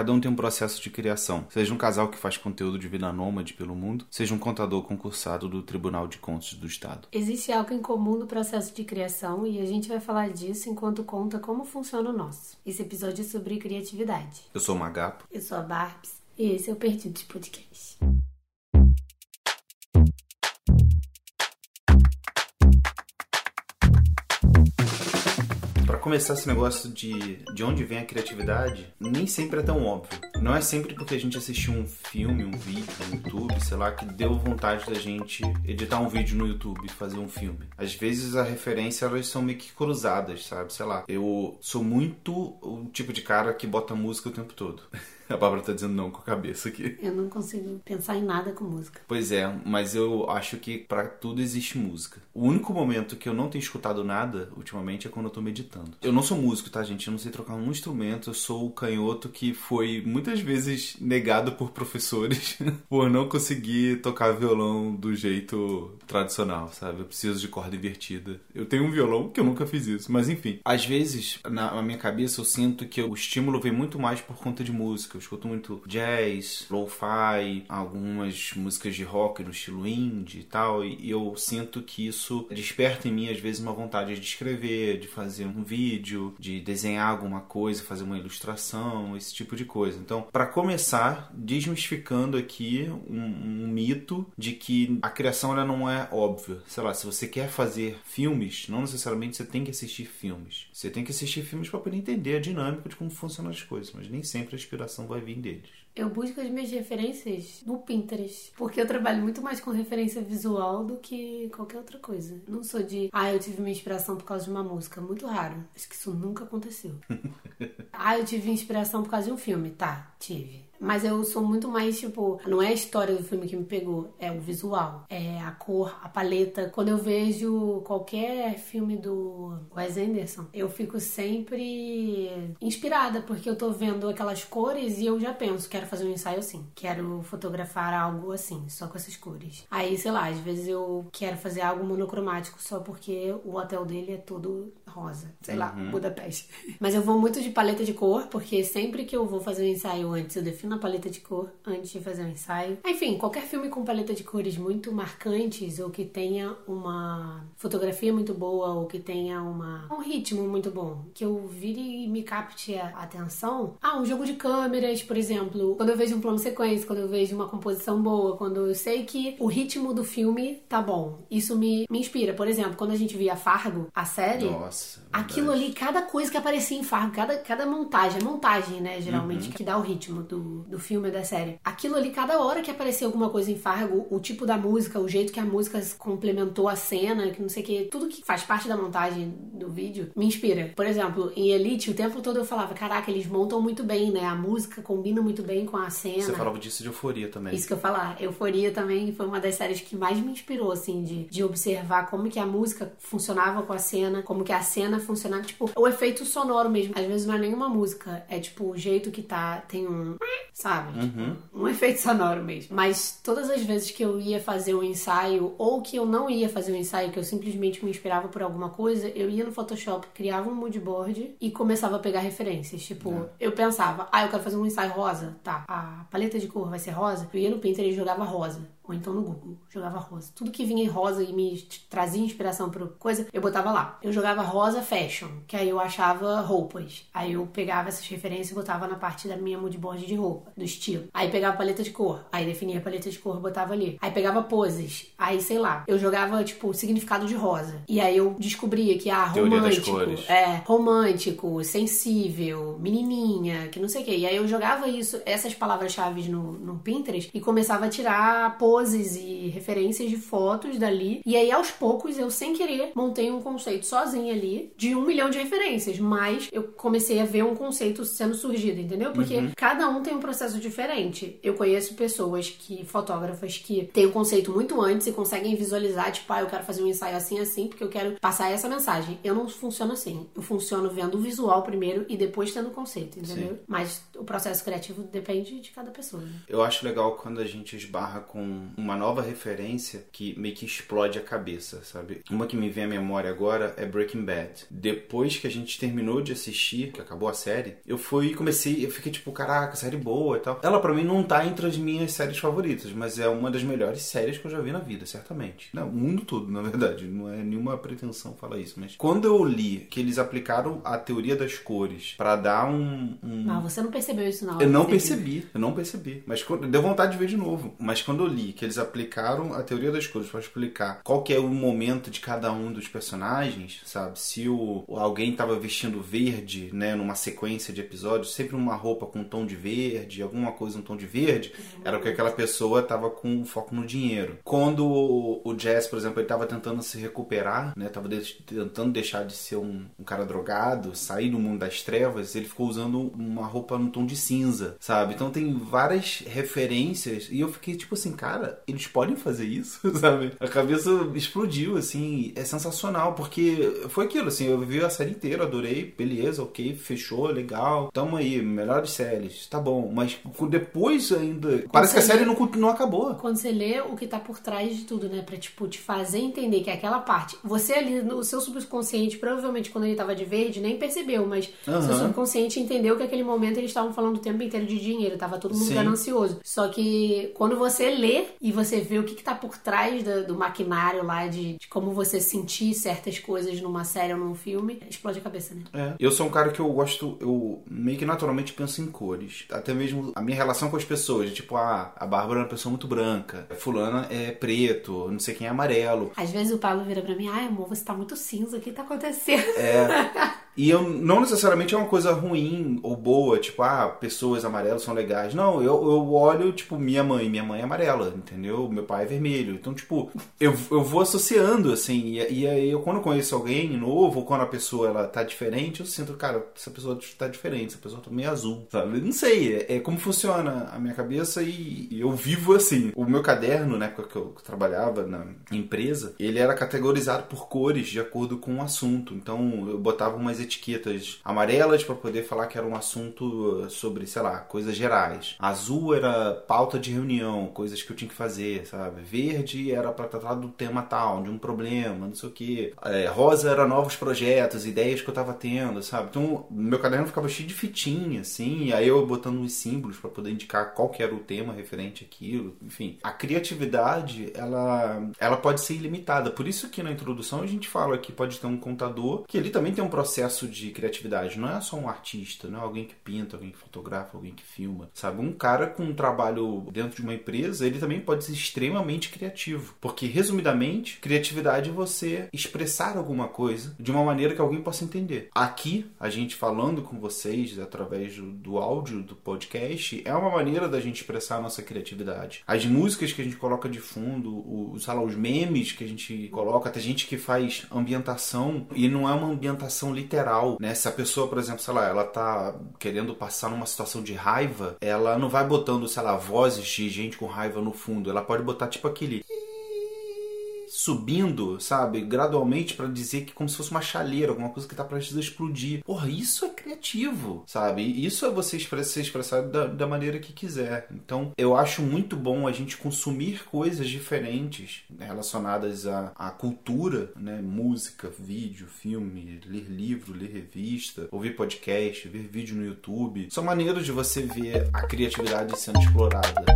Cada um tem um processo de criação. Seja um casal que faz conteúdo de vida nômade pelo mundo, seja um contador concursado do Tribunal de Contas do Estado. Existe algo em comum no processo de criação e a gente vai falar disso enquanto conta como funciona o nosso. Esse episódio é sobre criatividade. Eu sou o Magapo. Eu sou a Barbs e esse é o Perdidos Podcast. Começar esse negócio de, de onde vem a criatividade, nem sempre é tão óbvio. Não é sempre porque a gente assistiu um filme, um vídeo no YouTube, sei lá, que deu vontade da gente editar um vídeo no YouTube e fazer um filme. Às vezes a referência elas são meio que cruzadas, sabe? Sei lá. Eu sou muito o tipo de cara que bota música o tempo todo. A Bárbara tá dizendo não com a cabeça aqui. Eu não consigo pensar em nada com música. Pois é, mas eu acho que para tudo existe música. O único momento que eu não tenho escutado nada ultimamente é quando eu tô meditando. Eu não sou músico, tá, gente? Eu não sei trocar um instrumento. Eu sou o canhoto que foi muitas vezes negado por professores por não conseguir tocar violão do jeito tradicional, sabe? Eu preciso de corda invertida. Eu tenho um violão que eu nunca fiz isso, mas enfim. Às vezes, na minha cabeça, eu sinto que o estímulo vem muito mais por conta de música eu escuto muito jazz, lo-fi, algumas músicas de rock no estilo indie e tal, e eu sinto que isso desperta em mim às vezes uma vontade de escrever, de fazer um vídeo, de desenhar alguma coisa, fazer uma ilustração, esse tipo de coisa. Então, para começar, desmistificando aqui um, um, mito de que a criação ela não é óbvia. Sei lá, se você quer fazer filmes, não necessariamente você tem que assistir filmes. Você tem que assistir filmes para poder entender a dinâmica de como funcionam as coisas, mas nem sempre a inspiração vai vir deles. Eu busco as minhas referências no Pinterest, porque eu trabalho muito mais com referência visual do que qualquer outra coisa. Não sou de, ah, eu tive uma inspiração por causa de uma música. Muito raro. Acho que isso nunca aconteceu. ah, eu tive inspiração por causa de um filme. Tá, tive. Mas eu sou muito mais, tipo, não é a história do filme que me pegou, é o visual, é a cor, a paleta. Quando eu vejo qualquer filme do Wes Anderson, eu fico sempre inspirada, porque eu tô vendo aquelas cores e eu já penso, quero fazer um ensaio assim, quero fotografar algo assim, só com essas cores. Aí, sei lá, às vezes eu quero fazer algo monocromático só porque o hotel dele é todo rosa, sei uhum. lá, Budapeste. Mas eu vou muito de paleta de cor, porque sempre que eu vou fazer um ensaio antes, eu defino na paleta de cor antes de fazer um ensaio. Enfim, qualquer filme com paleta de cores muito marcantes ou que tenha uma fotografia muito boa ou que tenha uma, um ritmo muito bom, que eu vire e me capte a atenção. Ah, um jogo de câmeras, por exemplo. Quando eu vejo um plano sequência, quando eu vejo uma composição boa, quando eu sei que o ritmo do filme tá bom. Isso me, me inspira. Por exemplo, quando a gente via Fargo, a série, Nossa, aquilo ali, cada coisa que aparecia em Fargo, cada, cada montagem, montagem, né, geralmente, uhum. que dá o ritmo do, do, filme ou da série. Aquilo ali, cada hora que aparecia alguma coisa em Fargo, o tipo da música, o jeito que a música complementou a cena, que não sei o que, tudo que faz parte da montagem do vídeo, me inspira. Por exemplo, em Elite, o tempo todo eu falava, caraca, eles montam muito bem, né? A música combina muito bem com a cena. Você falava disso de Euforia também. Isso que eu falar. Euforia também foi uma das séries que mais me inspirou, assim, de, de observar como que a música funcionava com a cena, como que a cena funcionava, tipo, o efeito sonoro mesmo. Às vezes não é nenhuma música, é tipo o jeito que tá, tem um sabe? Uhum. Um efeito sonoro mesmo. Mas todas as vezes que eu ia fazer um ensaio, ou que eu não ia fazer um ensaio, que eu simplesmente me inspirava por alguma coisa, eu ia no Photoshop, criava um mood board e começava a pegar referências. Tipo, uhum. eu pensava, ah, eu quero fazer um ensaio rosa. Tá, a paleta de cor vai ser rosa. Eu ia no Pinterest e jogava rosa ou então no Google, jogava rosa. Tudo que vinha em rosa e me trazia inspiração para coisa, eu botava lá. Eu jogava rosa fashion, que aí eu achava roupas. Aí eu pegava essas referências e botava na parte da minha moodboard de roupa, do estilo. Aí pegava paleta de cor, aí definia a paleta de cor, botava ali. Aí pegava poses, aí sei lá, eu jogava tipo significado de rosa. E aí eu descobria que ah, romântico, é, romântico, sensível, menininha, que não sei o que. E aí eu jogava isso, essas palavras-chave no, no Pinterest e começava a tirar poses poses e referências de fotos dali. E aí, aos poucos, eu sem querer montei um conceito sozinha ali de um milhão de referências. Mas eu comecei a ver um conceito sendo surgido, entendeu? Porque uhum. cada um tem um processo diferente. Eu conheço pessoas que, fotógrafas, que têm o um conceito muito antes e conseguem visualizar, tipo, ah, eu quero fazer um ensaio assim, assim, porque eu quero passar essa mensagem. Eu não funciono assim. Eu funciono vendo o visual primeiro e depois tendo o conceito, entendeu? Sim. Mas o processo criativo depende de cada pessoa. Né? Eu acho legal quando a gente esbarra com um, uma nova referência que meio que explode a cabeça, sabe? Uma que me vem à memória agora é Breaking Bad. Depois que a gente terminou de assistir, que acabou a série, eu fui e comecei, eu fiquei tipo, caraca, série boa e tal. Ela para mim não tá entre as minhas séries favoritas, mas é uma das melhores séries que eu já vi na vida, certamente. Não, o mundo todo, na verdade. Não é nenhuma pretensão falar isso, mas quando eu li que eles aplicaram a teoria das cores para dar um, um... Ah, você não percebeu isso não? Eu não percebi, eu não percebi. Mas quando... deu vontade de ver de novo. Mas quando eu li que eles aplicaram a teoria das cores para explicar qual que é o momento de cada um dos personagens, sabe? Se o alguém tava vestindo verde, né, numa sequência de episódios, sempre uma roupa com um tom de verde, alguma coisa um tom de verde, uhum. era porque aquela pessoa tava com foco no dinheiro. Quando o, o Jazz, por exemplo, ele tava tentando se recuperar, né, tava de tentando deixar de ser um, um cara drogado, sair do mundo das trevas, ele ficou usando uma roupa no tom de cinza, sabe? Então tem várias referências e eu fiquei tipo assim, cara, eles podem fazer isso, sabe? A cabeça explodiu, assim, é sensacional, porque foi aquilo, assim, eu vi a série inteira, adorei, beleza, ok, fechou, legal, tamo aí, melhores séries, tá bom, mas depois ainda, quando parece que a série lê, não, não acabou. Quando você lê o que tá por trás de tudo, né, pra, tipo, te fazer entender que é aquela parte, você ali, no seu subconsciente, provavelmente quando ele tava de verde, nem percebeu, mas uhum. seu subconsciente entendeu que aquele momento eles estavam falando o tempo inteiro de dinheiro, tava todo mundo Sim. ganancioso. Só que quando você lê e você vê o que, que tá por trás do, do maquinário lá de, de, como você sentir certas coisas numa série ou num filme, explode a cabeça, né? É. Eu sou um cara que eu gosto, eu meio que naturalmente penso em cores. Até mesmo a minha relação com as pessoas, tipo, ah, a Bárbara é uma pessoa muito branca, fulana é preto, não sei quem é amarelo. Às vezes o Paulo vira pra mim, ai amor, você tá muito cinza, o que tá acontecendo? É. E eu não necessariamente é uma coisa ruim ou boa, tipo, ah, pessoas amarelas são legais. Não, eu, eu olho, tipo, minha mãe, minha mãe é amarela, entendeu? Meu pai é vermelho. Então, tipo, eu, eu vou associando, assim, e, e aí eu quando conheço alguém novo, ou quando a pessoa ela tá diferente, eu sinto, cara, essa pessoa tá diferente, essa pessoa tá meio azul, sabe? Não sei, é, é como funciona a minha cabeça e, e, eu vivo assim. O meu caderno, na época que eu trabalhava na empresa, ele era categorizado por cores de acordo com o assunto. Então, eu botava umas etiquetas amarelas para poder falar que era um assunto sobre, sei lá, coisas gerais. Azul era pauta de reunião, coisas que eu tinha que fazer, sabe? Verde era para tratar do tema tal, de um problema, não sei o que. É, rosa era novos projetos, ideias que eu tava tendo, sabe? Então, meu caderno ficava cheio de fitinha, assim, e aí eu botando os símbolos para poder indicar qual que era o tema referente àquilo, enfim. A criatividade, ela, ela pode ser ilimitada. Por isso que na introdução a gente fala que pode ter um contador, que ele também tem um processo processo de criatividade. Não é só um artista, não é alguém que pinta, alguém que fotografa, alguém que filma. Sabe? Um cara com um trabalho dentro de uma empresa, ele também pode ser extremamente criativo. Porque, resumidamente, criatividade é você expressar alguma coisa de uma maneira que alguém possa entender. Aqui, a gente falando com vocês através do, do áudio do podcast, é uma maneira da gente expressar a nossa criatividade. As músicas que a gente coloca de fundo, os, lá, os memes que a gente coloca, tem gente que faz ambientação e não é uma ambientação literal literal, né? Se a pessoa, por exemplo, sei lá, ela tá querendo passar numa situação de raiva, ela não vai botando, sei lá, vozes de gente com raiva no fundo. Ela pode botar tipo aquele subindo, sabe, gradualmente para dizer que como se fosse uma chaleira, alguma coisa que tá prestes a explodir. Porra, isso é criativo, sabe? Isso é você expressar, se expressar da, da maneira que quiser. Então, eu acho muito bom a gente consumir coisas diferentes relacionadas à, à cultura, né? Música, vídeo, filme, ler livro, ler revista, ouvir podcast, ver vídeo no YouTube. São maneiras de você ver a criatividade sendo explorada.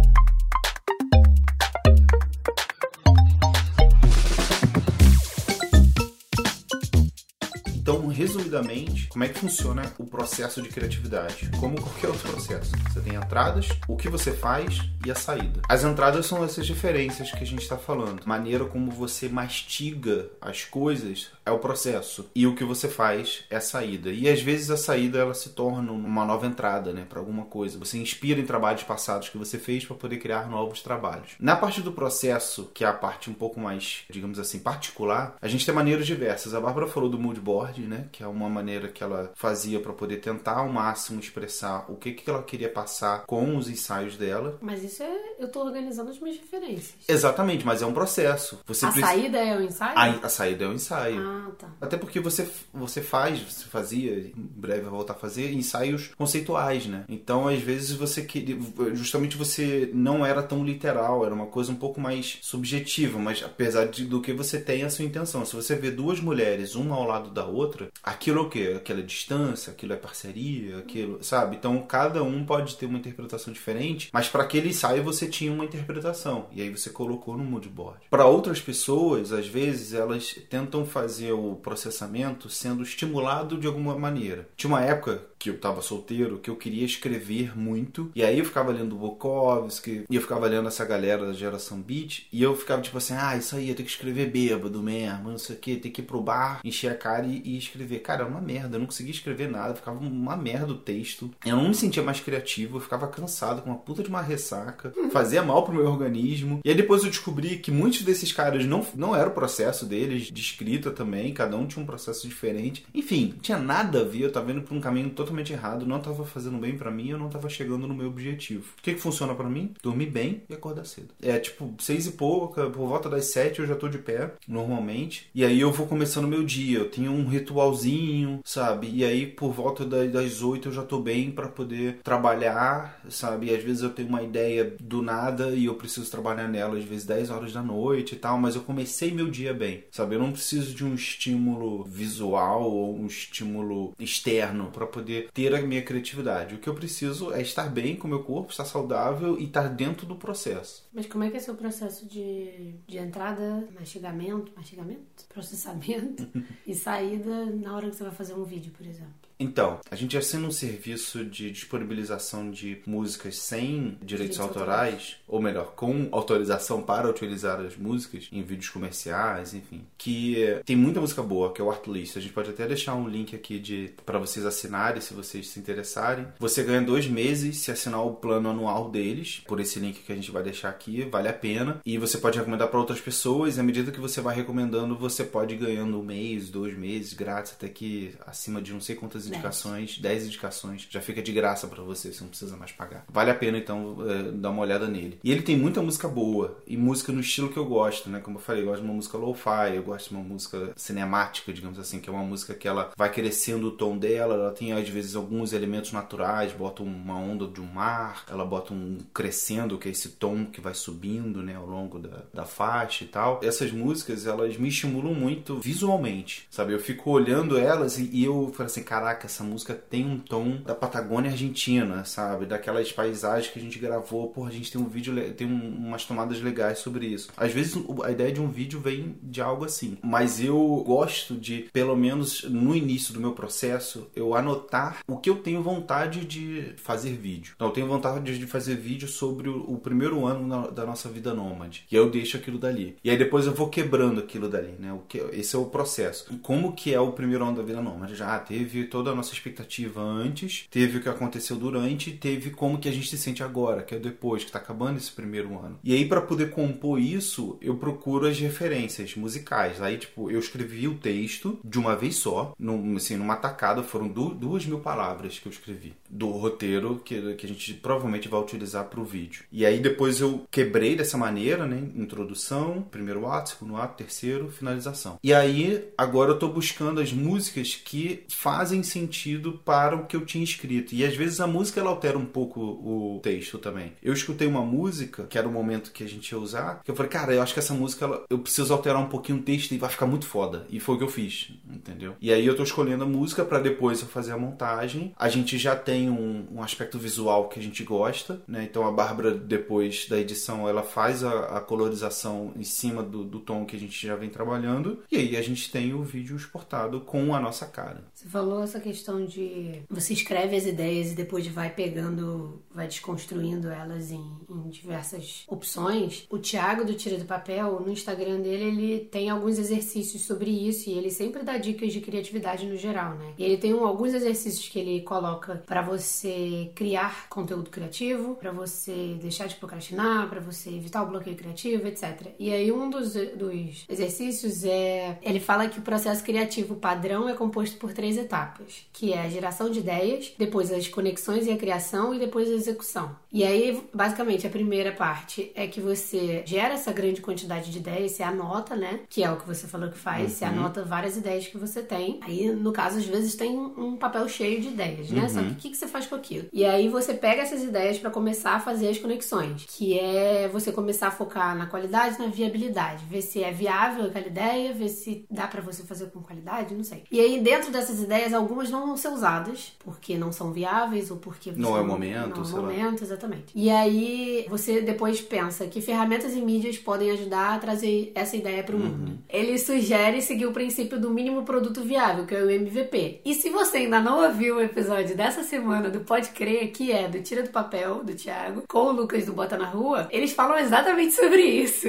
Resumidamente, como é que funciona o processo de criatividade? Como qualquer outro processo. Você tem entradas, o que você faz e a saída. As entradas são essas diferenças que a gente está falando. Maneira como você mastiga as coisas é o processo e o que você faz é a saída. E às vezes a saída ela se torna uma nova entrada, né, para alguma coisa. Você inspira em trabalhos passados que você fez para poder criar novos trabalhos. Na parte do processo, que é a parte um pouco mais, digamos assim, particular, a gente tem maneiras diversas. A Bárbara falou do mood board, né, Que é uma maneira que ela fazia para poder tentar ao máximo expressar o que, que ela queria passar com os ensaios dela. Mas isso é. Eu tô organizando as minhas referências. Exatamente, mas é um processo. Você a precisa- saída é o ensaio? A, a saída é o ensaio. Ah, tá. Até porque você, você faz, você fazia, em breve vai voltar a fazer, ensaios conceituais, né? Então, às vezes, você queria. Justamente você não era tão literal, era uma coisa um pouco mais subjetiva, mas apesar de, do que você tem a sua intenção. Se você vê duas mulheres, uma ao lado da outra, aquilo é o quê? Aquilo é distância, aquilo é parceria, aquilo. Sabe? Então, cada um pode ter uma interpretação diferente, mas para aquele ensaio você tinha uma interpretação. E aí você colocou no moodboard. Para outras pessoas, às vezes, elas tentam fazer o processamento sendo estimulado de alguma maneira. Tinha uma época que eu tava solteiro que eu queria escrever muito, e aí eu ficava lendo Bukowski, e eu ficava lendo essa galera da geração beat, e eu ficava tipo assim: ah, isso aí, eu tenho que escrever bêbado mesmo, não sei o que, tem que ir pro bar, encher a cara e, e escrever. Cara, era uma merda, eu não conseguia escrever nada, ficava uma merda o texto. Eu não me sentia mais criativo, eu ficava cansado, com uma puta de uma ressaca, fazia mal pro meu organismo. E aí depois eu descobri que muitos desses caras não, não era o processo deles, de escrita também, cada um tinha um processo diferente. Enfim, não tinha nada a ver, eu tava indo por um caminho totalmente errado, não tava fazendo bem pra mim, eu não tava chegando no meu objetivo. O que que funciona pra mim? Dormir bem e acordar cedo. É tipo, seis e pouca, por volta das sete eu já tô de pé, normalmente. E aí eu vou começando meu dia, eu tenho um ritualzinho, sabe? E aí por volta da- das oito eu já tô bem pra poder trabalhar, sabe? E às vezes eu tenho uma ideia do nada e eu preciso trabalhar nela, às vezes 10 horas da noite e tal, mas eu comecei meu dia bem, sabe? Eu não preciso de um estímulo visual ou um estímulo externo pra poder ter a minha criatividade. O que eu preciso é estar bem com o meu corpo, estar saudável e estar dentro do processo. Mas como é que é seu processo de, de entrada, mastigamento, mastigamento? Processamento e saída na hora que você vai fazer um vídeo, por exemplo? Então, a gente assina um serviço de disponibilização de músicas sem direitos Direitos autorais, ou melhor, com autorização para utilizar as músicas em vídeos comerciais, enfim. Que tem muita música boa, que é o Artlist. A gente pode até deixar um link aqui de para vocês assinarem, se vocês se interessarem. Você ganha dois meses se assinar o plano anual deles, por esse link que a gente vai deixar aqui, vale a pena. E você pode recomendar para outras pessoas, e à medida que você vai recomendando, você pode ir ganhando um mês, dois meses grátis, até que acima de não sei quantas Dez. indicações, 10 indicações, já fica de graça pra você, você não precisa mais pagar. Vale a pena então é, dar uma olhada nele. E ele tem muita música boa e música no estilo que eu gosto, né? Como eu falei, eu gosto de uma música lo-fi, eu gosto de uma música cinemática, digamos assim, que é uma música que ela vai crescendo o tom dela, ela tem às vezes alguns elementos naturais, bota uma onda de um mar, ela bota um crescendo, que é esse tom que vai subindo, né, ao longo da, da faixa e tal. Essas músicas, elas me estimulam muito visualmente, sabe? Eu fico olhando elas e, e eu falo assim, caraca, essa música tem um tom da Patagônia Argentina, sabe? Daquelas paisagens que a gente gravou. Porra, a gente tem um vídeo, tem um- umas tomadas legais sobre isso. Às vezes a ideia de um vídeo vem de algo assim. Mas eu gosto de, pelo menos no início do meu processo, eu anotar o que eu tenho vontade de fazer vídeo. Então, eu tenho vontade de fazer vídeo sobre o, o primeiro ano na- da nossa vida nômade. E aí eu deixo aquilo dali. E aí depois eu vou quebrando aquilo dali, né? O que, esse é o processo. Como que é o primeiro ano da vida nômade? Já teve toda a nossa expectativa antes, teve o que aconteceu durante, teve como que a gente se sente agora, que é depois, que tá acabando esse primeiro ano. E aí, para poder compor isso, eu procuro as referências musicais. Aí, tipo, eu escrevi o texto de uma vez só, num, assim, numa tacada, foram du- duas mil palavras que eu escrevi do roteiro que, que a gente provavelmente vai utilizar pro vídeo. E aí depois eu quebrei dessa maneira, né? Introdução, primeiro ato, segundo ato, terceiro, finalização. E aí, agora eu tô buscando as músicas que fazem sentido para o que eu tinha escrito. E às vezes a música ela altera um pouco o texto também. Eu escutei uma música, que era o momento que a gente ia usar, que eu falei, cara, eu acho que essa música ela- eu preciso alterar um pouquinho o texto e vai ficar muito foda. E foi o que eu fiz, entendeu? E aí eu tô escolhendo a música para depois eu fazer a montagem. A gente já tem um, um aspecto visual que a gente gosta, né? Então a Bárbara, depois da edição, ela faz a, a colorização em cima do, do tom que a gente já vem trabalhando. E aí a gente tem o vídeo exportado com a nossa cara. Você falou essa questão de você escreve as ideias e depois vai pegando, vai desconstruindo elas em, em diversas opções, o Thiago do Tira do Papel, no Instagram dele, ele tem alguns exercícios sobre isso e ele sempre dá dicas de criatividade no geral, né? E ele tem um, alguns exercícios que ele coloca para você criar conteúdo criativo, para você deixar de procrastinar, para você evitar o bloqueio criativo, etc. E aí um dos, dos exercícios é ele fala que o processo criativo padrão é composto por três etapas, que é a geração de ideias, depois as conexões e a criação e depois a execução. E aí, basicamente, a primeira parte é que você gera essa grande quantidade de ideias, você anota, né? Que é o que você falou que faz, uhum. você anota várias ideias que você tem. Aí, no caso, às vezes tem um papel cheio de ideias, né? Uhum. Só que o que, que você faz com aquilo? E aí você pega essas ideias para começar a fazer as conexões, que é você começar a focar na qualidade, na viabilidade, ver se é viável aquela ideia, ver se dá para você fazer com qualidade, não sei. E aí dentro dessas ideias algumas não vão ser usadas porque não são viáveis ou porque não é o momento, não é o momento, lá. exatamente. E aí você depois pensa que ferramentas e mídias podem ajudar a trazer essa ideia para o uhum. mundo. Ele sugere seguir o princípio do mínimo produto viável, que é o MVP. E se você ainda não ouviu o episódio dessa semana do Pode Crer, que é do Tira do Papel, do Thiago, com o Lucas do Bota na Rua, eles falam exatamente sobre isso.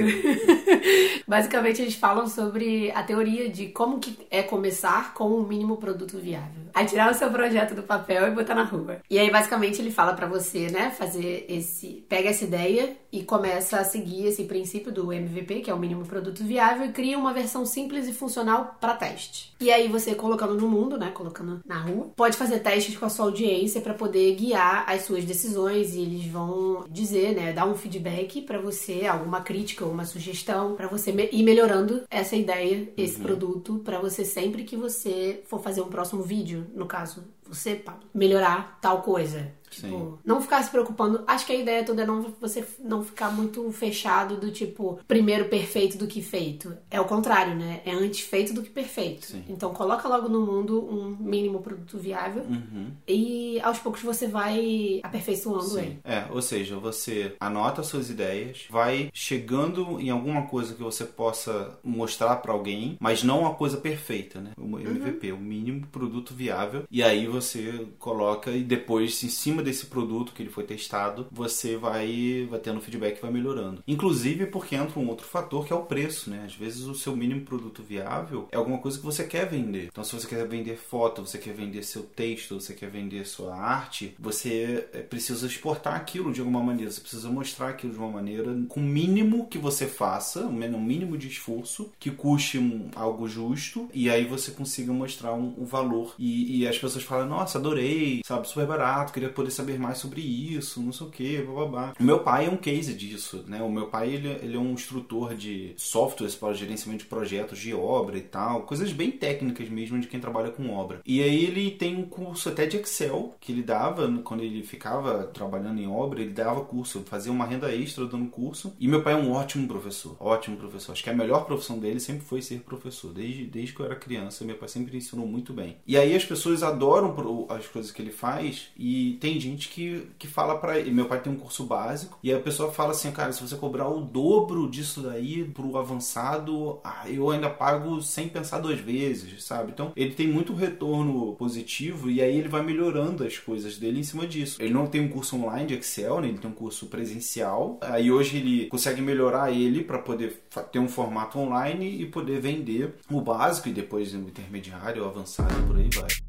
Basicamente, eles falam sobre a teoria de como que é começar com o mínimo produto viável. A tirar o seu projeto do papel e botar na rua. E aí, basicamente, ele fala para você, né, fazer esse... Pega essa ideia e começa a seguir esse princípio do MVP, que é o mínimo produto viável, e cria uma versão simples e funcional para teste. E aí, você colocando no mundo, né, colocando na rua, pode fazer testes com a sua audiência para poder guiar as suas decisões e eles vão dizer, né, dar um feedback para você, alguma crítica ou uma sugestão para você ir melhorando essa ideia, esse uhum. produto para você sempre que você for fazer um próximo vídeo, no caso, você, Pablo, melhorar tal coisa. Tipo, Sim. não ficar se preocupando. Acho que a ideia toda é não você não ficar muito fechado do tipo, primeiro perfeito do que feito. É o contrário, né? É antes feito do que perfeito. Sim. Então coloca logo no mundo um mínimo produto viável uhum. e aos poucos você vai aperfeiçoando Sim. ele. É, ou seja, você anota suas ideias, vai chegando em alguma coisa que você possa mostrar para alguém, mas não uma coisa perfeita, né? O MVP, uhum. o mínimo produto viável. E aí você coloca e depois em cima desse produto que ele foi testado, você vai, vai tendo feedback e vai melhorando. Inclusive porque entra um outro fator que é o preço, né? Às vezes o seu mínimo produto viável é alguma coisa que você quer vender. Então se você quer vender foto, você quer vender seu texto, você quer vender sua arte, você é, precisa exportar aquilo de alguma maneira, você precisa mostrar aquilo de uma maneira com o mínimo que você faça, um mínimo de esforço, que custe um, algo justo, e aí você consiga mostrar um, um valor. E, e as pessoas falam, nossa, adorei, sabe, super barato, queria poder saber mais sobre isso, não sei o que, babá. Meu pai é um case disso, né? O meu pai, ele, ele é um instrutor de softwares para gerenciamento de projetos de obra e tal, coisas bem técnicas mesmo de quem trabalha com obra. E aí ele tem um curso até de Excel que ele dava quando ele ficava trabalhando em obra, ele dava curso, fazia uma renda extra dando curso. E meu pai é um ótimo professor, ótimo professor. Acho que a melhor profissão dele sempre foi ser professor. Desde, desde que eu era criança, meu pai sempre ensinou muito bem. E aí as pessoas adoram as coisas que ele faz e tem gente que, que fala para ele. Meu pai tem um curso básico e a pessoa fala assim, cara, se você cobrar o dobro disso daí pro avançado, ah, eu ainda pago sem pensar duas vezes, sabe? Então ele tem muito retorno positivo e aí ele vai melhorando as coisas dele em cima disso. Ele não tem um curso online de Excel, né? ele tem um curso presencial. Aí hoje ele consegue melhorar ele para poder ter um formato online e poder vender o básico e depois o intermediário, o avançado e por aí vai.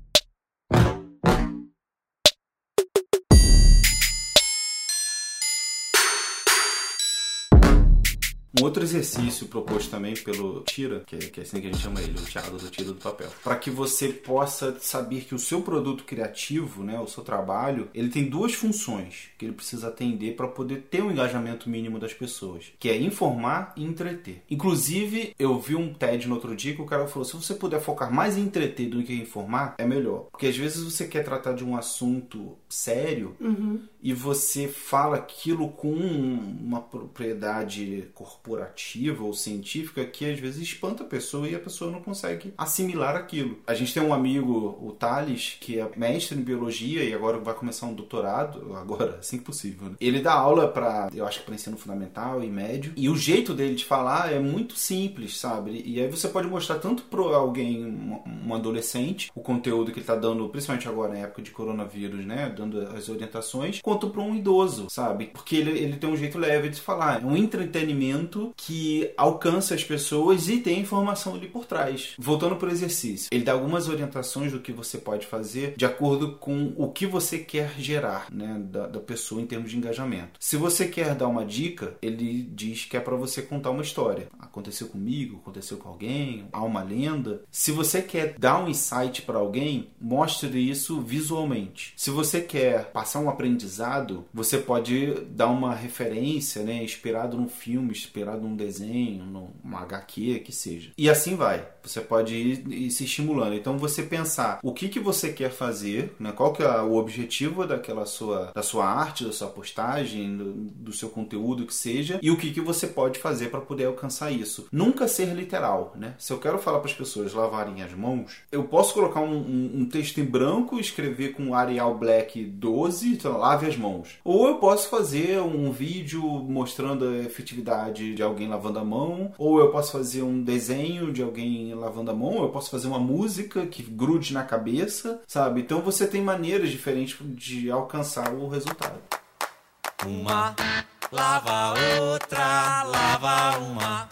Um outro exercício proposto também pelo Tira, que é, que é assim que a gente chama ele, o Thiago do Tira do Papel, para que você possa saber que o seu produto criativo, né, o seu trabalho, ele tem duas funções que ele precisa atender para poder ter um engajamento mínimo das pessoas, que é informar e entreter. Inclusive, eu vi um TED no outro dia que o cara falou: se você puder focar mais em entreter do que em informar, é melhor. Porque às vezes você quer tratar de um assunto sério uhum. e você fala aquilo com uma propriedade corporal corporativa ou científica que às vezes espanta a pessoa e a pessoa não consegue assimilar aquilo. A gente tem um amigo, o Thales, que é mestre em biologia e agora vai começar um doutorado, agora, assim que possível. Né? Ele dá aula para, eu acho que para ensino fundamental e médio, e o jeito dele de falar é muito simples, sabe? E aí você pode mostrar tanto para alguém, um adolescente, o conteúdo que ele está dando, principalmente agora na época de coronavírus, né, dando as orientações, quanto para um idoso, sabe? Porque ele, ele tem um jeito leve de falar, é um entretenimento que alcança as pessoas e tem informação ali por trás. Voltando para o exercício, ele dá algumas orientações do que você pode fazer de acordo com o que você quer gerar, né, da, da pessoa em termos de engajamento. Se você quer dar uma dica, ele diz que é para você contar uma história. Aconteceu comigo, aconteceu com alguém, há uma lenda. Se você quer dar um insight para alguém, mostre isso visualmente. Se você quer passar um aprendizado, você pode dar uma referência, né, inspirado num filme, num desenho, numa HQ, que seja. E assim vai. Você pode ir, ir se estimulando. Então você pensar o que, que você quer fazer, né, qual que é o objetivo daquela sua, da sua arte, da sua postagem, do, do seu conteúdo que seja, e o que, que você pode fazer para poder alcançar isso. Nunca ser literal, né? Se eu quero falar para as pessoas lavarem as mãos, eu posso colocar um, um, um texto em branco, escrever com Arial Black 12, então, lave as mãos. Ou eu posso fazer um vídeo mostrando a efetividade de alguém lavando a mão, ou eu posso fazer um desenho de alguém lavando a mão, eu posso fazer uma música que grude na cabeça, sabe? Então você tem maneiras diferentes de alcançar o resultado. Uma lava outra, lava uma,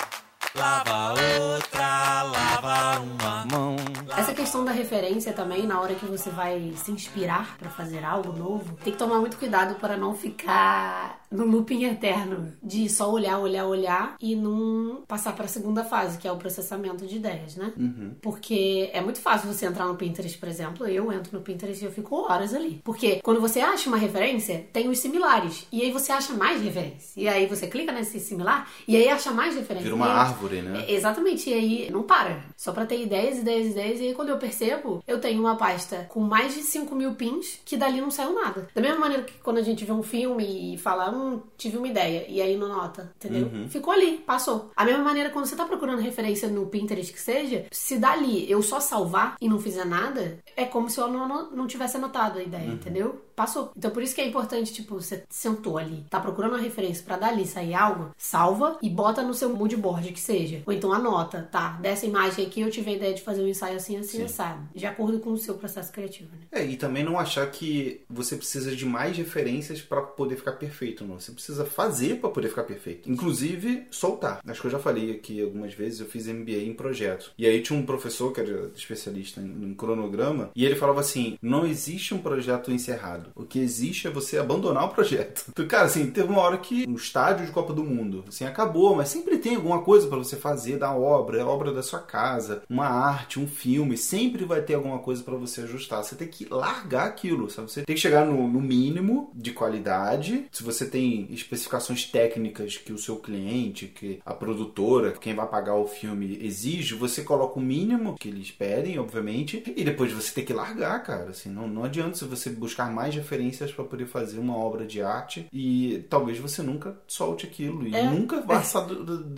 lava outra, lava uma mão. Essa questão da referência também, na hora que você vai se inspirar para fazer algo novo, tem que tomar muito cuidado para não ficar no looping eterno de só olhar, olhar, olhar e não passar para a segunda fase, que é o processamento de ideias, né? Uhum. Porque é muito fácil você entrar no Pinterest, por exemplo. Eu entro no Pinterest e eu fico horas ali. Porque quando você acha uma referência, tem os similares. E aí você acha mais referência. E aí você clica nesse similar e aí acha mais referência. Vira uma aí, árvore, né? É, exatamente. E aí não para. Só para ter ideias, ideias, ideias. E aí quando eu percebo, eu tenho uma pasta com mais de 5 mil pins que dali não saiu nada. Da mesma maneira que quando a gente vê um filme e fala, hum, tive uma ideia. E aí não nota, entendeu? Uhum. Ficou ali, passou. A mesma maneira quando você tá procurando referência no Pinterest que seja, se dali eu só salvar e não fizer nada, é como se eu não, não tivesse anotado a ideia, uhum. entendeu? Passou. Então por isso que é importante, tipo, você sentou ali, tá procurando uma referência para dali sair algo, salva e bota no seu mood board que seja. Ou então anota, tá? Dessa imagem aqui eu tive a ideia de fazer um ensaio assim, assim, assado. De acordo com o seu processo criativo, né? É, e também não achar que você precisa de mais referências para poder ficar perfeito, não. Você precisa fazer para poder ficar perfeito. Inclusive, soltar. Acho que eu já falei aqui algumas vezes, eu fiz MBA em projeto. E aí tinha um professor que era especialista em, em cronograma, e ele falava assim: não existe um projeto encerrado. O que existe é você abandonar o projeto. Então, cara, assim, teve uma hora que no estádio de Copa do Mundo, assim, acabou, mas sempre tem alguma coisa para você fazer da obra, a obra da sua casa, uma arte, um filme, sempre vai ter alguma coisa para você ajustar. Você tem que largar aquilo, sabe? Você tem que chegar no, no mínimo de qualidade. Se você tem especificações técnicas que o seu cliente, que a produtora, quem vai pagar o filme exige, você coloca o mínimo que eles pedem, obviamente, e depois você tem que largar, cara. Assim, não, não adianta se você buscar mais referências para poder fazer uma obra de arte e talvez você nunca solte aquilo e é. nunca vá é.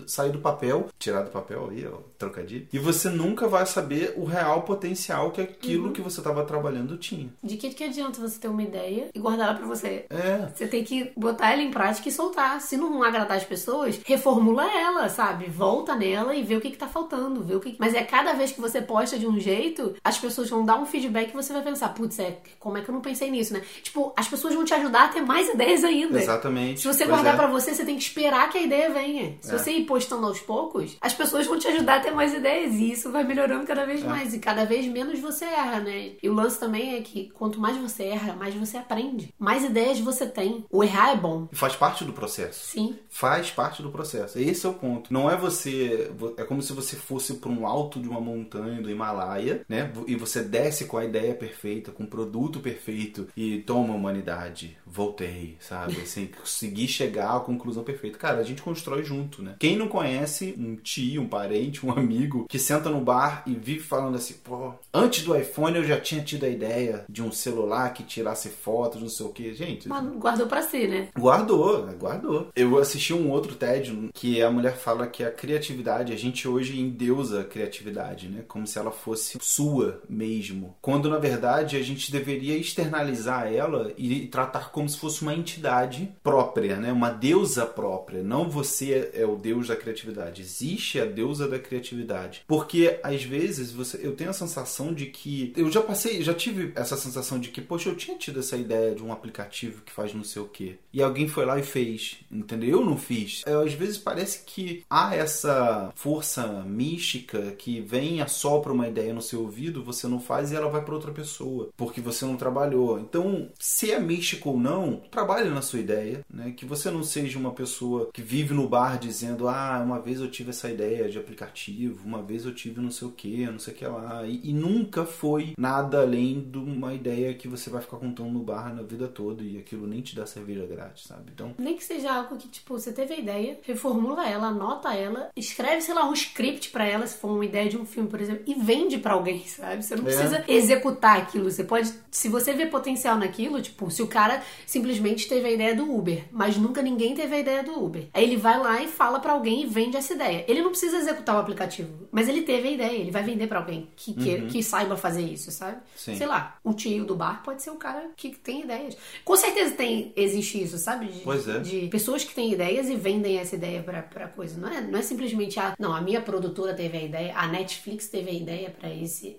sair do papel, tirar do papel aí, ó, trocadilho, e você nunca vai saber o real potencial que aquilo uhum. que você estava trabalhando tinha. De que, que adianta você ter uma ideia e guardar ela para você? É. Você tem que botar ela em prática e soltar. Se não agradar as pessoas, reformula ela, sabe? Volta nela e vê o que, que tá faltando, vê o que. Mas é cada vez que você posta de um jeito, as pessoas vão dar um feedback e você vai pensar, putz, é, como é que eu não pensei nisso, né? Tipo, as pessoas vão te ajudar a ter mais ideias ainda. Exatamente. Se você pois guardar é. para você, você tem que esperar que a ideia venha. Se é. você ir postando aos poucos, as pessoas vão te ajudar a ter mais ideias e isso vai melhorando cada vez é. mais. E cada vez menos você erra, né? E o lance também é que quanto mais você erra, mais você aprende. Mais ideias você tem. O errar é bom. E faz parte do processo. Sim. Faz parte do processo. Esse é o ponto. Não é você. É como se você fosse para um alto de uma montanha do Himalaia, né? E você desce com a ideia perfeita, com o produto perfeito e e toma humanidade, voltei, sabe? Assim, consegui chegar à conclusão perfeita. Cara, a gente constrói junto, né? Quem não conhece um tio, um parente, um amigo que senta no bar e vive falando assim, pô, antes do iPhone eu já tinha tido a ideia de um celular que tirasse fotos, não sei o que. Gente. Mas guardou pra si, né? Guardou, guardou. Eu assisti um outro TED que a mulher fala que a criatividade, a gente hoje endeusa a criatividade, né? Como se ela fosse sua mesmo. Quando na verdade a gente deveria externalizar ela e tratar como se fosse uma entidade própria, né? Uma deusa própria. Não você é o deus da criatividade. Existe a deusa da criatividade. Porque às vezes você, eu tenho a sensação de que eu já passei, já tive essa sensação de que, poxa, eu tinha tido essa ideia de um aplicativo que faz não sei o quê. E alguém foi lá e fez, entendeu? Eu não fiz. Eu, às vezes parece que há essa força mística que vem assopra uma ideia no seu ouvido, você não faz e ela vai para outra pessoa, porque você não trabalhou. Então, se é místico ou não, trabalhe na sua ideia, né? Que você não seja uma pessoa que vive no bar dizendo, ah, uma vez eu tive essa ideia de aplicativo, uma vez eu tive não sei o que, não sei o que lá. E, e, nunca foi nada além de uma ideia que você vai ficar contando no bar na vida toda e aquilo nem te dá cerveja grátis, sabe? Então. Nem que seja algo que, tipo, você teve a ideia, reformula ela, anota ela, escreve, sei lá, um script para ela, se for uma ideia de um filme, por exemplo, e vende para alguém, sabe? Você não é. precisa executar aquilo. Você pode. Se você vê potencial naquilo, tipo, se o cara simplesmente teve a ideia do Uber, mas nunca ninguém teve a ideia do Uber. Aí ele vai lá e fala para alguém e vende essa ideia. Ele não precisa executar o aplicativo, mas ele teve a ideia, ele vai vender para alguém que, que, uhum. que, saiba fazer isso, sabe? Sim. Sei lá, o tio do bar pode ser o cara que tem ideias. Com certeza tem, existe isso, sabe? De, pois é. De pessoas que têm ideias e vendem essa ideia pra, pra coisa. Não é, não é simplesmente a. Não, a minha produtora teve a ideia, a Netflix teve a ideia para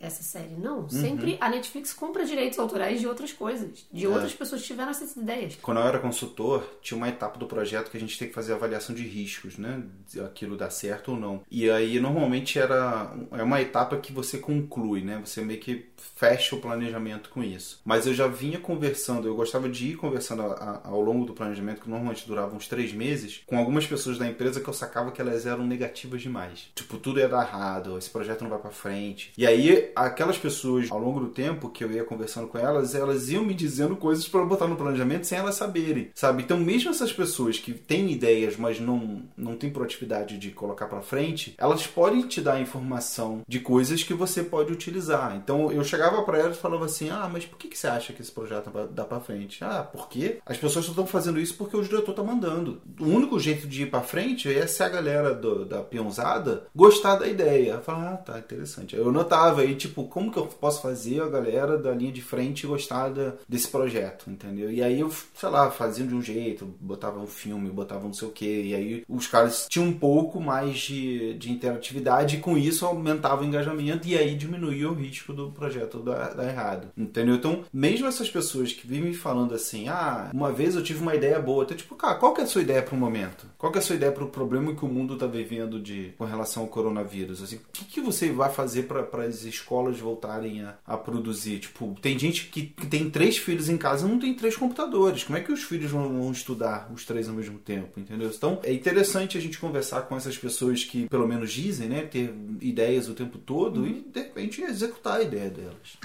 essa série. Não, uhum. sempre a Netflix compra direitos autorais de outras coisas, de é. outras pessoas que tiveram essas ideias. Quando eu era consultor, tinha uma etapa do projeto que a gente tem que fazer avaliação de riscos, né? Aquilo dá certo ou não. E aí, normalmente, era é uma etapa que você conclui, né? Você meio que fecha o planejamento com isso. Mas eu já vinha conversando, eu gostava de ir conversando ao longo do planejamento, que normalmente durava uns três meses, com algumas pessoas da empresa que eu sacava que elas eram negativas demais. Tipo, tudo ia dar errado, esse projeto não vai para frente. E aí, aquelas pessoas, ao longo do tempo que eu ia conversando com elas, elas iam me dizendo coisas para botar no planejamento sem elas saberem, sabe? Então, mesmo essas pessoas que têm ideias, mas não, não têm proatividade de colocar para frente, elas podem te dar informação de coisas que você pode utilizar. Então, eu chegava para elas e falava assim: ah, mas por que, que você acha que esse projeto dar para frente? Ah, porque as pessoas estão fazendo isso porque o diretor tá mandando. O único jeito de ir para frente é se a galera do, da peãozada gostar da ideia. Eu falava, ah, tá, interessante. Eu notava aí, tipo, como que eu posso fazer a galera da linha de frente gostar desse projeto, entendeu? E aí eu, sei lá, fazia de um jeito, botava um filme, botava não sei o que, e aí os caras tinham um pouco mais de, de interatividade e com isso aumentava o engajamento e aí diminuía o risco do projeto dar, dar errado, entendeu? Então, mesmo essas pessoas que vivem falando assim, ah, uma vez eu tive uma ideia boa, então, tipo, cara, qual que é a sua ideia para o momento? Qual que é a sua ideia para o problema que o mundo está vivendo de, com relação ao coronavírus? Assim, o que, que você vai fazer para as escolas voltarem a, a, produzir? Tipo, tem gente que, que, tem três filhos em casa não tem três computadores. Como é que os filhos vão, vão estudar os três ao mesmo tempo, entendeu? Então, é interessante a gente conversar com essas pessoas que, pelo menos, dizem, né, ter ideias o tempo todo uhum. e, de repente, executar a ideia delas.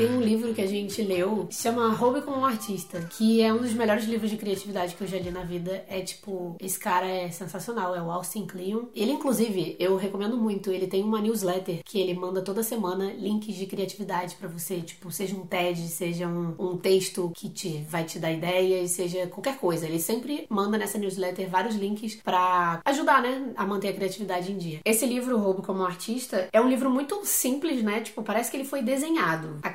Tem um livro que a gente leu, se chama Roube como um Artista, que é um dos melhores livros de criatividade que eu já li na vida. É tipo, esse cara é sensacional, é o Austin Kleon. Ele, inclusive, eu recomendo muito, ele tem uma newsletter que ele manda toda semana links de criatividade para você, tipo, seja um TED, seja um, um texto que te vai te dar ideias, seja qualquer coisa. Ele sempre manda nessa newsletter vários links para ajudar, né, a manter a criatividade em dia. Esse livro, Roube como um Artista, é um livro muito simples, né? Tipo, parece que ele foi desenhado. A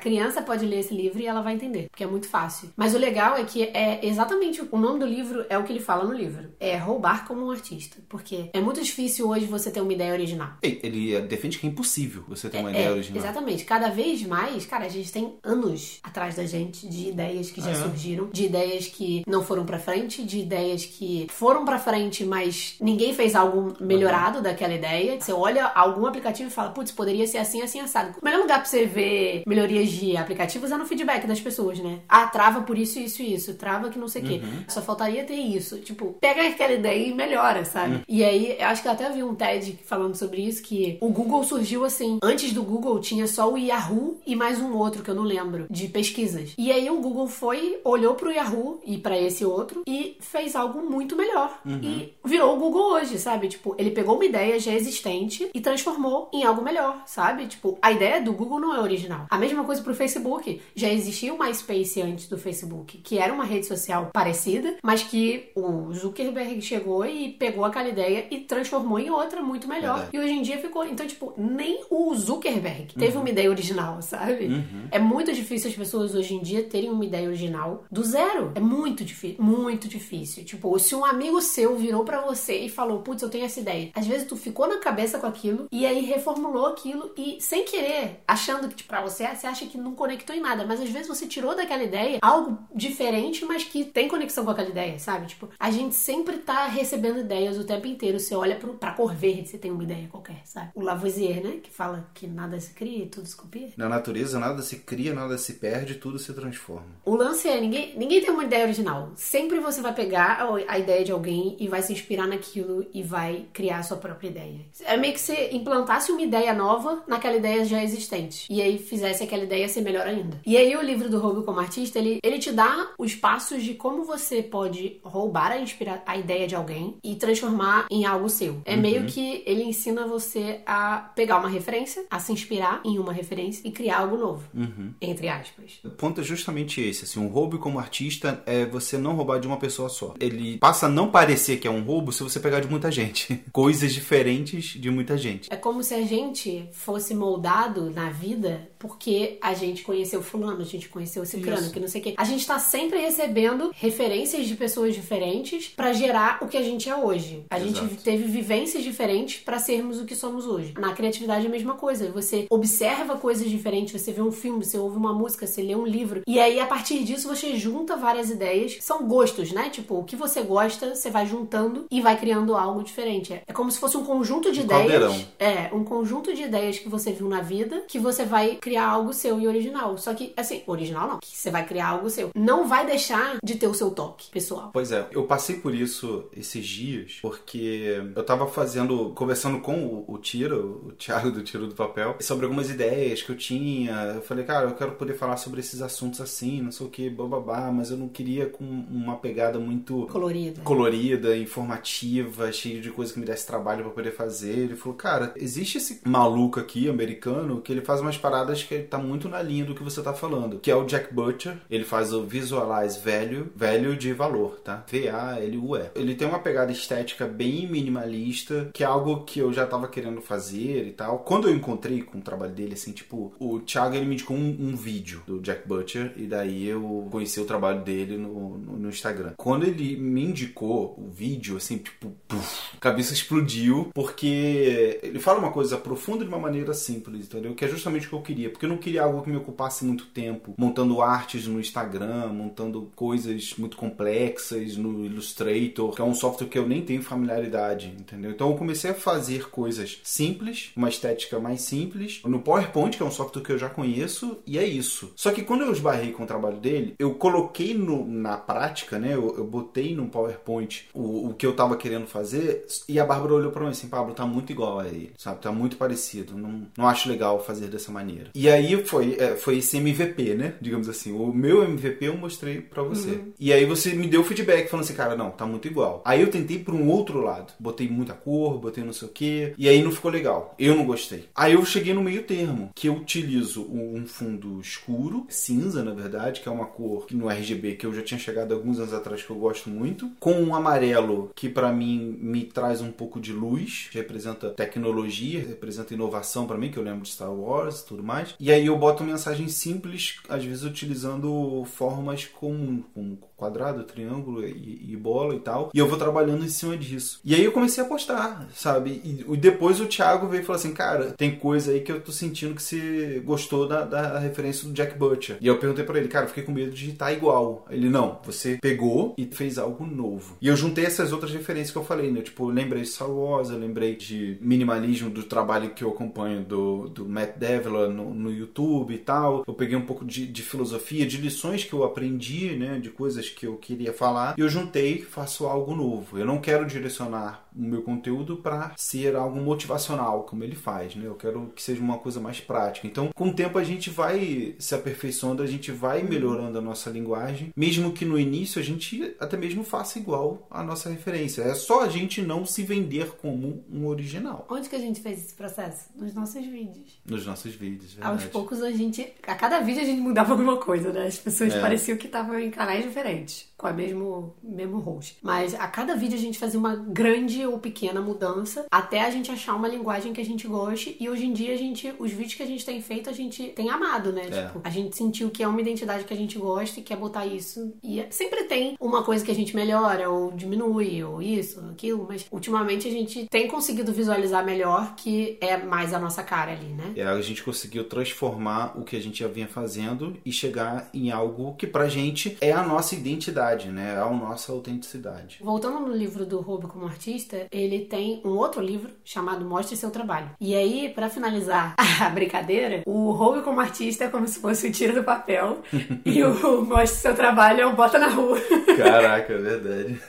pode ler esse livro e ela vai entender, porque é muito fácil. Mas o legal é que é exatamente o nome do livro é o que ele fala no livro. É roubar como um artista, porque é muito difícil hoje você ter uma ideia original. Ele defende que é impossível você ter uma é, ideia é, original. Exatamente. Cada vez mais, cara, a gente tem anos atrás da gente de ideias que já é. surgiram, de ideias que não foram para frente, de ideias que foram para frente, mas ninguém fez algo melhorado uhum. daquela ideia. Você olha algum aplicativo e fala, putz, poderia ser assim, assim, assado. O melhor lugar pra você ver melhorias de de aplicativos é no feedback das pessoas, né? Ah, trava por isso, isso e isso. Trava que não sei o quê. Só faltaria ter isso. Tipo, pega aquela ideia e melhora, sabe? E aí, eu acho que eu até vi um TED falando sobre isso, que o Google surgiu assim. Antes do Google tinha só o Yahoo e mais um outro, que eu não lembro, de pesquisas. E aí o Google foi, olhou pro Yahoo e para esse outro e fez algo muito melhor. E virou o Google hoje, sabe? Tipo, ele pegou uma ideia já existente e transformou em algo melhor, sabe? Tipo, a ideia do Google não é original. A mesma coisa pro Facebook. Já existia o MySpace antes do Facebook, que era uma rede social parecida, mas que o Zuckerberg chegou e pegou aquela ideia e transformou em outra muito melhor. E hoje em dia ficou. Então, tipo, nem o Zuckerberg teve uma ideia original, sabe? É muito difícil as pessoas hoje em dia terem uma ideia original do zero. É muito difícil. Muito difícil. Tipo, se um amigo seu virou pra você e falou, putz, eu tenho essa ideia. Às vezes tu ficou na cabeça com aquilo e aí reformulou aquilo e sem querer, achando que, tipo, pra você, você acha que não conectou em nada. Mas às vezes você tirou daquela ideia algo diferente, mas que tem conexão com aquela ideia, sabe? Tipo, a gente sempre tá recebendo ideias o tempo inteiro. Você olha pro, pra cor verde, você tem uma ideia qualquer, sabe? O Lavoisier, né? Que fala que nada se cria e tudo se copia. Na natureza, nada se cria, nada se perde, tudo se transforma. O lance é, ninguém, ninguém tem uma ideia original. Sempre você vai pegar a, a ideia de alguém e vai se inspirar naquilo e vai criar a sua própria ideia. É meio que você implantasse uma ideia nova naquela ideia já existente. E aí fizesse aquela ideia ser melhor ainda. E aí o livro do Roube como artista, ele, ele te dá os passos de como você pode roubar a, inspira a ideia de alguém e transformar em algo seu. É meio que ele ensina você a pegar uma referência, a se inspirar em uma referência e criar algo novo. Entre aspas. O ponto é justamente esse, assim, um roubo como artista é você não roubar de uma pessoa só. Ele passa a não parecer que é um roubo se você pegar de muita gente. Coisas diferentes de muita gente. É como se a gente fosse moldado na vida porque a gente conheceu fulano, a gente conheceu ciclano, Isso. que não sei o quê. A gente tá sempre recebendo referências de pessoas diferentes pra gerar o que a gente é hoje. A Exato. gente teve vivências diferentes pra sermos o que somos hoje. Na criatividade é a mesma coisa. Você observa coisas diferentes, você vê um filme, você ouve uma música, você lê um livro. E aí, a partir disso, você junta várias ideias. São gostos, né? Tipo, o que você gosta, você vai juntando e vai criando algo diferente. É- É como se fosse um conjunto de Um ideias. caldeirão. É, um conjunto de ideias que você viu na vida, que você vai criar algo seu e original. Só que, assim, original não, você vai criar algo seu. Não vai deixar de ter o seu toque pessoal. Pois é, eu passei por isso esses dias, porque eu tava fazendo, conversando com o, o Tiro, o Thiago do Tiro do Papel, sobre algumas ideias que eu tinha. Eu falei, cara, eu quero poder falar sobre esses assuntos assim, não sei o que, bababá, mas eu não queria com uma pegada muito Colorida. colorida, informativa, cheia de coisa que me desse trabalho pra poder fazer. Ele falou, cara, existe esse maluco aqui, americano, que ele faz umas paradas que tá muito na linha do que você tá falando, que é o Jack Butcher. Ele faz o Visualize Value, value de valor, tá? V-A-L-U-E. Ele tem uma pegada estética bem minimalista, que é algo que eu já tava querendo fazer e tal. Quando eu encontrei com o trabalho dele, assim, tipo, o Thiago ele me indicou um, um vídeo do Jack Butcher, e daí eu conheci o trabalho dele no, no, no Instagram. Quando ele me indicou o vídeo, assim, tipo, puf, a cabeça explodiu, porque ele fala uma coisa profunda de uma maneira simples, entendeu? Que é justamente o que eu queria, porque eu não queria algo que me ocupasse muito tempo, montando artes no Instagram, montando coisas muito complexas no Illustrator, que é um software que eu nem tenho familiaridade, entendeu? Então eu comecei a fazer coisas simples, uma estética mais simples, no PowerPoint, que é um software que eu já conheço, e é isso. Só que quando eu esbarrei com o trabalho dele, eu coloquei no- na prática, né? Eu, eu botei no PowerPoint o, o que eu tava querendo fazer, e a Bárbara olhou pra mim assim, Pablo, tá muito igual a ele, sabe? Tá muito parecido, não, não acho legal fazer dessa maneira. E aí foi, é, foi esse MVP, né? Digamos assim, o meu MVP eu mostrei pra você. E aí você me deu feedback falando assim, cara, não, tá muito igual. Aí eu tentei pra um outro lado, botei muita cor, botei não sei o que, e aí não ficou legal. Eu não gostei. Aí eu cheguei no meio termo, que eu utilizo um fundo escuro, cinza na verdade, que é uma cor que no RGB que eu já tinha chegado alguns anos atrás que eu gosto muito, com um amarelo que pra mim me traz um pouco de luz, representa tecnologia, representa inovação pra mim, que eu lembro de Star Wars e tudo mais. E aí eu boto mensagens simples, às vezes utilizando formas comuns, como quadrado, triângulo e, e bola e tal. E eu vou trabalhando em cima disso. E aí eu comecei a postar, sabe? E, e depois o Thiago veio e falou assim: Cara, tem coisa aí que eu tô sentindo que você gostou da, da referência do Jack Butcher. E eu perguntei pra ele: Cara, fiquei com medo de estar igual. Ele: Não, você pegou e fez algo novo. E eu juntei essas outras referências que eu falei, né? Tipo, lembrei de Star Wars, eu lembrei de minimalismo do trabalho que eu acompanho do, do Matt Devlin no, no YouTube. YouTube e tal. Eu peguei um pouco de, de filosofia, de lições que eu aprendi, né? De coisas que eu queria falar. E eu juntei, faço algo novo. Eu não quero direcionar o meu conteúdo para ser algo motivacional, como ele faz, né? Eu quero que seja uma coisa mais prática. Então, com o tempo a gente vai se aperfeiçoando, a gente vai melhorando a nossa linguagem, mesmo que no início a gente até mesmo faça igual a nossa referência. É só a gente não se vender como um original. Onde que a gente fez esse processo? Nos nossos vídeos. Nos nossos vídeos, verdade. Aos poucos a gente. A cada vídeo a gente mudava alguma coisa, né? As pessoas É. pareciam que estavam em canais diferentes, com a mesmo, mesmo host. Mas a cada vídeo a gente fazia uma grande ou pequena mudança até a gente achar uma linguagem que a gente goste. E hoje em dia a gente. Os vídeos que a gente tem feito, a gente tem amado, né? É. Tipo, a gente sentiu que é uma identidade que a gente gosta e quer botar isso. E é- sempre tem uma coisa que a gente melhora, ou diminui, ou isso, ou aquilo, mas ultimamente a gente tem conseguido visualizar melhor que é mais a nossa cara ali, né? É, a gente conseguiu transformar o que a gente já vinha fazendo e chegar em algo que pra gente é a nossa identidade, né? É a nossa autenticidade. Voltando no livro do Roube como artista, ele tem um outro livro chamado Mostre Seu Trabalho. E aí, pra finalizar a brincadeira, o Roube como artista é como se fosse o tira do papel e o Mostre Seu Trabalho é o bota na rua. Caraca, é verdade.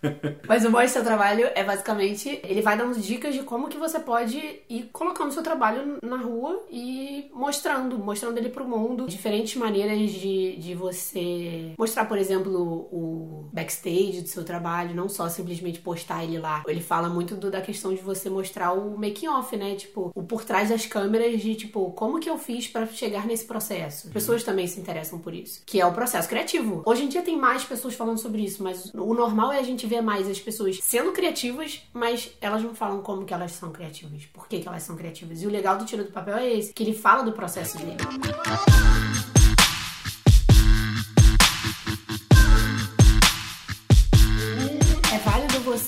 Mas o Mostre Seu Trabalho é basicamente, ele vai dando dicas de como que você pode ir colocando seu trabalho na rua e mostrando, mostrando ele pro mundo. Diferentes maneiras de, de você mostrar, por exemplo, o backstage do seu trabalho, não só simplesmente postar ele lá. Ele fala muito do- da questão de você mostrar o making off, né? Tipo, o por trás das câmeras de tipo, como que eu fiz pra chegar nesse processo. As pessoas também se interessam por isso, que é o processo criativo. Hoje em dia tem mais pessoas falando sobre isso, mas o normal é a gente ver mais as pessoas sendo criativas, mas elas não falam como que elas são criativas, por que, que elas são criativas. E o legal do Tira do Papel é esse, que ele fala do processo dele.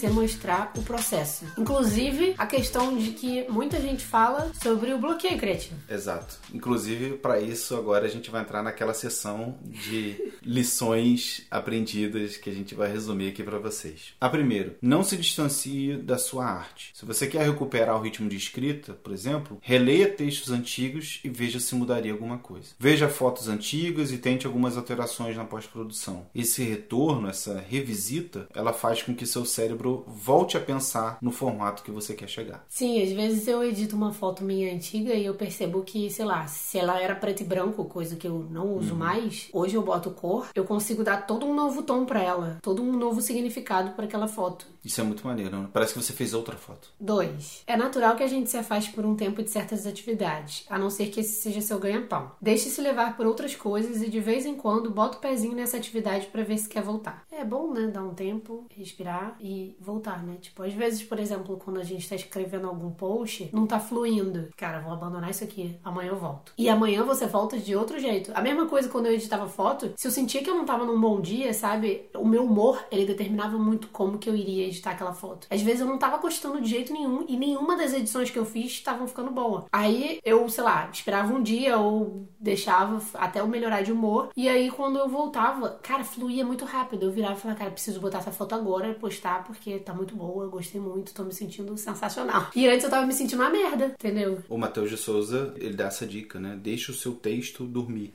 Você mostrar o processo. Inclusive, a questão de que muita gente fala sobre o bloqueio criativo. Exato. Inclusive, para isso, agora a gente vai entrar naquela sessão de lições aprendidas que a gente vai resumir aqui para vocês. A primeira, não se distancie da sua arte. Se você quer recuperar o ritmo de escrita, por exemplo, releia textos antigos e veja se mudaria alguma coisa. Veja fotos antigas e tente algumas alterações na pós-produção. Esse retorno, essa revisita, ela faz com que seu cérebro volte a pensar no formato que você quer chegar. Sim, às vezes eu edito uma foto minha antiga e eu percebo que, sei lá, se ela era preto e branco, coisa que eu não uso mais, hoje eu boto cor, eu consigo dar todo um novo tom pra ela, todo um novo significado pra aquela foto. Isso é muito maneiro, né? Parece que você fez outra foto. 2. É natural que a gente se afaste por um tempo de certas atividades, a não ser que esse seja seu ganha-pão. Deixe-se levar por outras coisas e de vez em quando bota o pezinho nessa atividade pra ver se quer voltar. É bom, né? Dar um tempo, respirar e voltar, né? Tipo, às vezes, por exemplo, quando a gente tá escrevendo algum post, não tá fluindo. Cara, vou abandonar isso aqui, amanhã eu volto. E amanhã você volta de outro jeito. A mesma coisa quando eu editava foto, se eu sentia que eu não tava num bom dia, sabe? O meu humor, ele determinava muito como que eu iria editar aquela foto. Às vezes eu não tava gostando de jeito nenhum e nenhuma das edições que eu fiz estavam ficando boa. Aí eu, sei lá, esperava um dia ou deixava até eu melhorar de humor. E aí quando eu voltava, cara, fluía muito rápido. Eu virava e falava, cara, preciso botar essa foto agora e postar porque tá muito boa, gostei muito, tô me sentindo sensacional. E antes eu tava me sentindo uma merda, entendeu? O Matheus de Souza, ele dá essa dica, né? Deixa o seu texto dormir.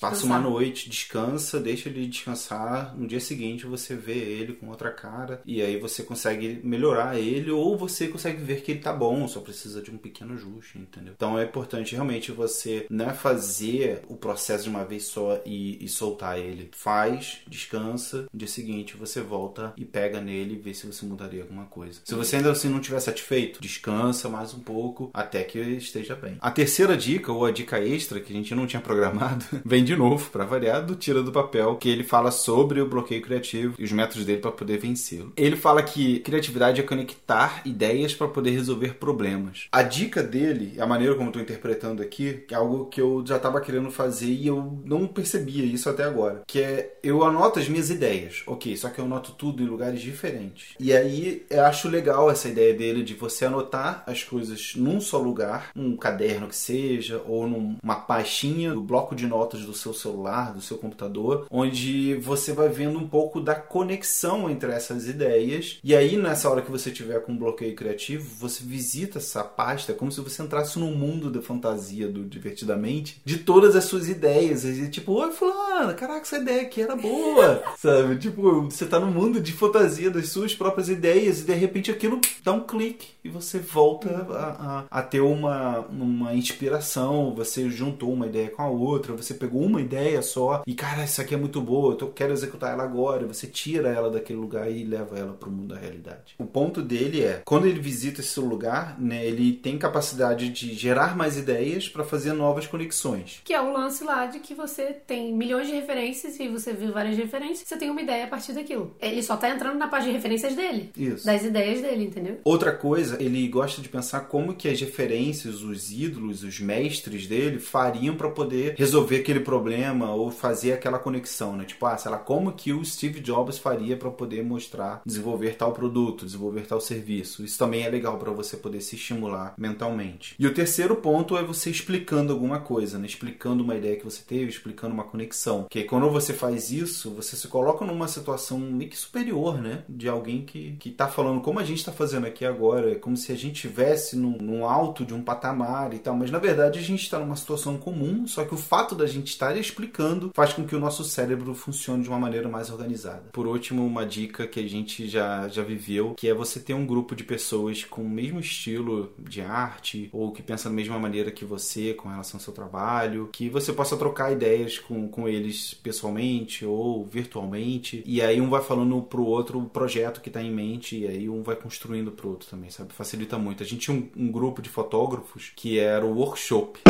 Passa descansar. uma noite, descansa, deixa ele descansar. No dia seguinte você vê ele com outra cara. E aí você consegue melhorar ele ou você consegue ver que ele tá bom, só precisa de um pequeno ajuste, entendeu? Então é importante realmente você não é fazer o processo de uma vez só e, e soltar ele. Faz, descansa, no dia seguinte você volta e pega nele e vê se você mudaria alguma coisa. Se você ainda assim não estiver satisfeito, descansa mais um pouco até que esteja bem. A terceira dica, ou a dica extra, que a gente não tinha programado, vem de novo, para variar, do Tira do Papel, que ele fala sobre o bloqueio criativo e os métodos dele para poder vencê-lo. Ele fala que criatividade é conectar ideias para poder resolver problemas. A dica dele, a maneira como eu tô interpretando aqui, é algo que eu já estava querendo fazer e eu não percebia isso até agora, que é eu anoto as minhas ideias. Ok, só que eu anoto tudo em lugares diferentes. E aí eu acho legal essa ideia dele de você anotar as coisas num só lugar, um caderno que seja, ou numa pastinha do bloco de notas do seu celular, do seu computador, onde você vai vendo um pouco da conexão entre essas ideias. E aí, nessa hora que você tiver com um bloqueio criativo, você visita essa pasta como se você entrasse no mundo da fantasia do Divertidamente, de todas as suas ideias. E tipo, oi, fulano, caraca, essa ideia aqui era boa, sabe? Tipo, você tá no mundo de fantasia das suas próprias ideias e de repente aquilo dá um clique e você volta a, a, a ter uma, uma inspiração. Você juntou uma ideia com a outra, você pegou uma ideia só e, cara, isso aqui é muito boa, eu quero executar ela agora. Você tira ela daquele lugar e leva ela pro mundo da realidade. O ponto dele é, quando ele visita esse lugar, né, ele tem capacidade de gerar mais ideias para fazer novas conexões. Que é o lance lá de que você tem milhões de referências e você viu várias referências, você tem uma ideia a partir daquilo. Ele só tá entrando na página de referências dele. Isso. Das ideias dele, entendeu? Outra coisa, ele gosta de pensar como que as referências, os ídolos, os mestres dele fariam para poder resolver aquele problema ou fazer aquela conexão, né? Tipo, ah, sei lá, como que o Steve Jobs faria para poder mostrar, desenvolver tal produto, desenvolver tal serviço. Isso também é legal para você poder se estimular mentalmente. E o terceiro ponto é você explicando alguma coisa, né? Explicando uma ideia que você teve, explicando uma conexão. Que quando você faz isso, você se coloca numa situação meio que superior, né? De alguém que, que tá falando como a gente tá fazendo aqui agora, como se a gente estivesse num, num alto de um patamar e tal, mas na verdade a gente está numa situação comum, só que o fato da gente estar explicando faz com que o nosso cérebro funcione de uma maneira mais organizada. Por último, uma dica que a gente já, já viveu, que é você ter um grupo de pessoas com o mesmo estilo de arte ou que pensa da mesma maneira que você com relação ao seu trabalho, que você possa trocar ideias com, com eles pessoalmente ou virtualmente, e aí um vai falando pro outro o projeto que está em mente e aí um vai construindo pro outro também, sabe? Facilita muito. A gente tinha um, um grupo de fotógrafos que era o workshop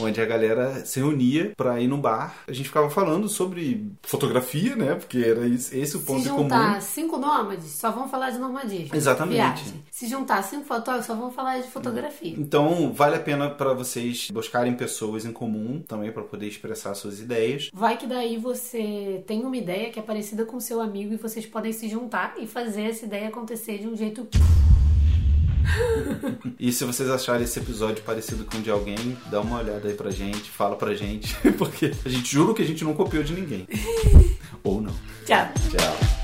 onde a galera se reunia para ir no bar. A gente ficava falando sobre fotografia, né? Porque era esse o ponto Se comum. juntar cinco nômades, só vão falar de nomadismo. Exatamente. Viagem. Se juntar cinco fotógrafos, só vão falar de fotografia. Então, vale a pena para vocês buscarem pessoas em comum também para poder expressar suas ideias. Vai que daí você tem uma ideia que é parecida com o seu amigo e vocês podem se juntar e fazer essa ideia acontecer de um jeito E se vocês acharem esse episódio parecido com o de alguém, dá uma olhada aí pra gente, fala pra gente, porque a gente jura que a gente não copiou de ninguém. Ou não. Tchau. Tchau.